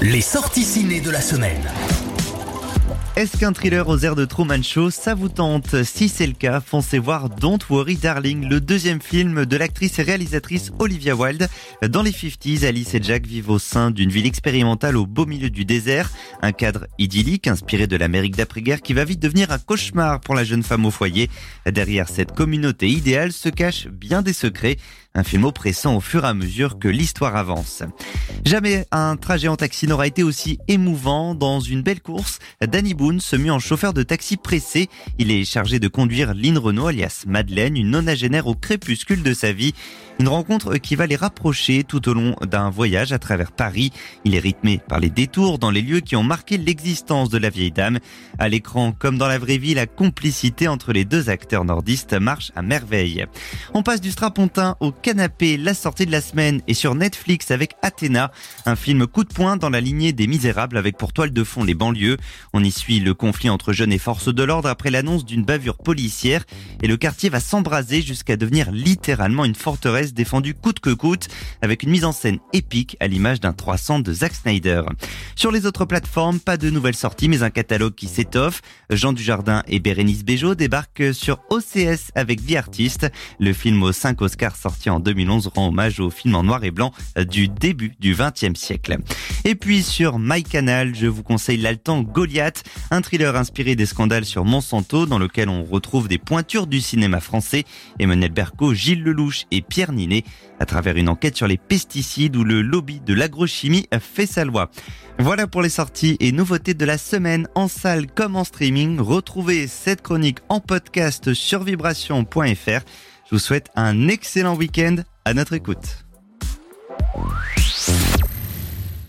Les sorties ciné de la semaine. Est-ce qu'un thriller aux airs de Truman Show, ça vous tente? Si c'est le cas, foncez voir Don't Worry Darling, le deuxième film de l'actrice et réalisatrice Olivia Wilde. Dans les 50s, Alice et Jack vivent au sein d'une ville expérimentale au beau milieu du désert. Un cadre idyllique inspiré de l'Amérique d'après-guerre qui va vite devenir un cauchemar pour la jeune femme au foyer. Derrière cette communauté idéale se cachent bien des secrets. Un film oppressant au fur et à mesure que l'histoire avance. Jamais un trajet en taxi n'aura été aussi émouvant. Dans une belle course, Danny Se mue en chauffeur de taxi pressé. Il est chargé de conduire Lynn Renault, alias Madeleine, une nonagénaire au crépuscule de sa vie. Une rencontre qui va les rapprocher tout au long d'un voyage à travers Paris. Il est rythmé par les détours dans les lieux qui ont marqué l'existence de la vieille dame. À l'écran, comme dans la vraie vie, la complicité entre les deux acteurs nordistes marche à merveille. On passe du strapontin au canapé. La sortie de la semaine est sur Netflix avec Athéna, un film coup de poing dans la lignée des Misérables avec pour toile de fond les banlieues. On y suit le conflit entre jeunes et forces de l'ordre après l'annonce d'une bavure policière et le quartier va s'embraser jusqu'à devenir littéralement une forteresse défendu coûte que coûte, avec une mise en scène épique à l'image d'un 300 de Zack Snyder. Sur les autres plateformes, pas de nouvelles sorties, mais un catalogue qui s'étoffe. Jean Dujardin et Bérénice Bejo débarquent sur OCS avec The Artist. Le film aux 5 Oscars sorti en 2011 rend hommage au film en noir et blanc du début du XXe siècle. Et puis sur MyCanal, je vous conseille l'Altan Goliath, un thriller inspiré des scandales sur Monsanto dans lequel on retrouve des pointures du cinéma français. Emmanuel Berco, Gilles Lelouch et Pierre Ninet à travers une enquête sur les pesticides où le lobby de l'agrochimie fait sa loi. Voilà pour les sorties et nouveautés de la semaine en salle comme en streaming. Retrouvez cette chronique en podcast sur vibration.fr. Je vous souhaite un excellent week-end à notre écoute.